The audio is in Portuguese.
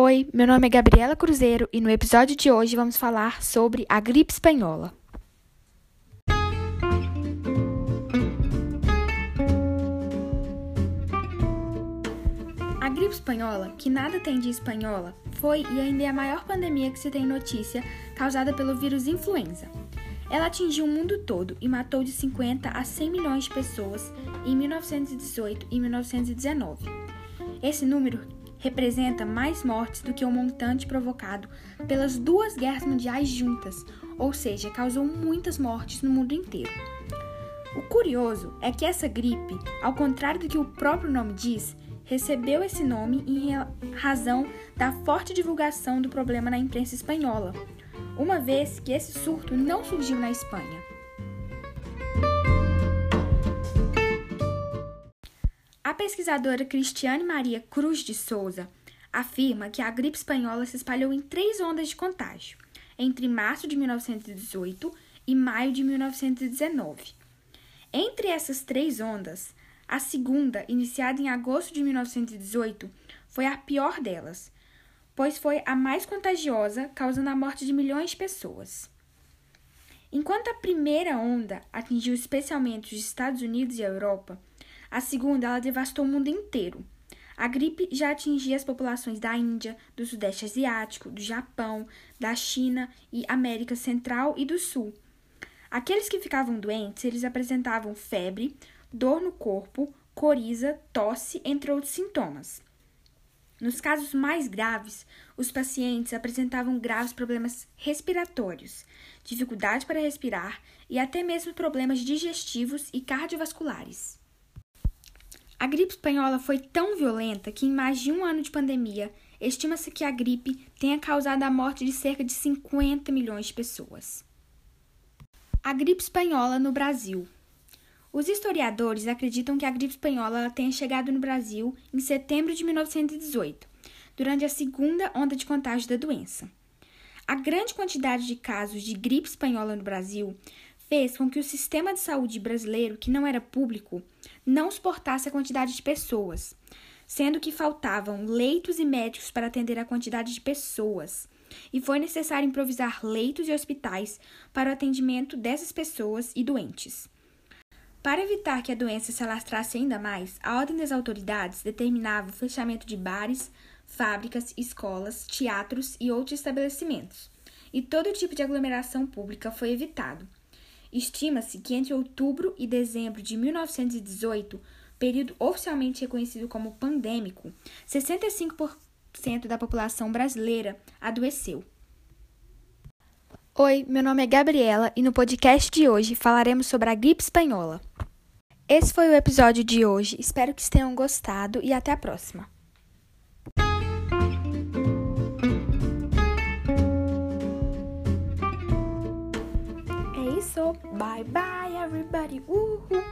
Oi, meu nome é Gabriela Cruzeiro e no episódio de hoje vamos falar sobre a gripe espanhola. A gripe espanhola, que nada tem de espanhola, foi e ainda é a maior pandemia que se tem notícia causada pelo vírus influenza. Ela atingiu o mundo todo e matou de 50 a 100 milhões de pessoas em 1918 e 1919. Esse número representa mais mortes do que o montante provocado pelas duas guerras mundiais juntas, ou seja, causou muitas mortes no mundo inteiro. O curioso é que essa gripe, ao contrário do que o próprio nome diz, recebeu esse nome em razão da forte divulgação do problema na imprensa espanhola, uma vez que esse surto não surgiu na Espanha. A pesquisadora Cristiane Maria Cruz de Souza afirma que a gripe espanhola se espalhou em três ondas de contágio, entre março de 1918 e maio de 1919. Entre essas três ondas, a segunda, iniciada em agosto de 1918, foi a pior delas, pois foi a mais contagiosa, causando a morte de milhões de pessoas. Enquanto a primeira onda atingiu especialmente os Estados Unidos e a Europa, a segunda, ela devastou o mundo inteiro. A gripe já atingia as populações da Índia, do Sudeste Asiático, do Japão, da China e América Central e do Sul. Aqueles que ficavam doentes, eles apresentavam febre, dor no corpo, coriza, tosse, entre outros sintomas. Nos casos mais graves, os pacientes apresentavam graves problemas respiratórios, dificuldade para respirar e até mesmo problemas digestivos e cardiovasculares. A gripe espanhola foi tão violenta que, em mais de um ano de pandemia, estima-se que a gripe tenha causado a morte de cerca de 50 milhões de pessoas. A gripe espanhola no Brasil. Os historiadores acreditam que a gripe espanhola tenha chegado no Brasil em setembro de 1918, durante a segunda onda de contágio da doença. A grande quantidade de casos de gripe espanhola no Brasil fez com que o sistema de saúde brasileiro, que não era público, não suportasse a quantidade de pessoas, sendo que faltavam leitos e médicos para atender a quantidade de pessoas, e foi necessário improvisar leitos e hospitais para o atendimento dessas pessoas e doentes. Para evitar que a doença se alastrasse ainda mais, a ordem das autoridades determinava o fechamento de bares, fábricas, escolas, teatros e outros estabelecimentos, e todo tipo de aglomeração pública foi evitado Estima-se que entre outubro e dezembro de 1918, período oficialmente reconhecido como pandêmico, 65% da população brasileira adoeceu. Oi, meu nome é Gabriela e no podcast de hoje falaremos sobre a gripe espanhola. Esse foi o episódio de hoje, espero que tenham gostado e até a próxima. Bye bye everybody. Woohoo.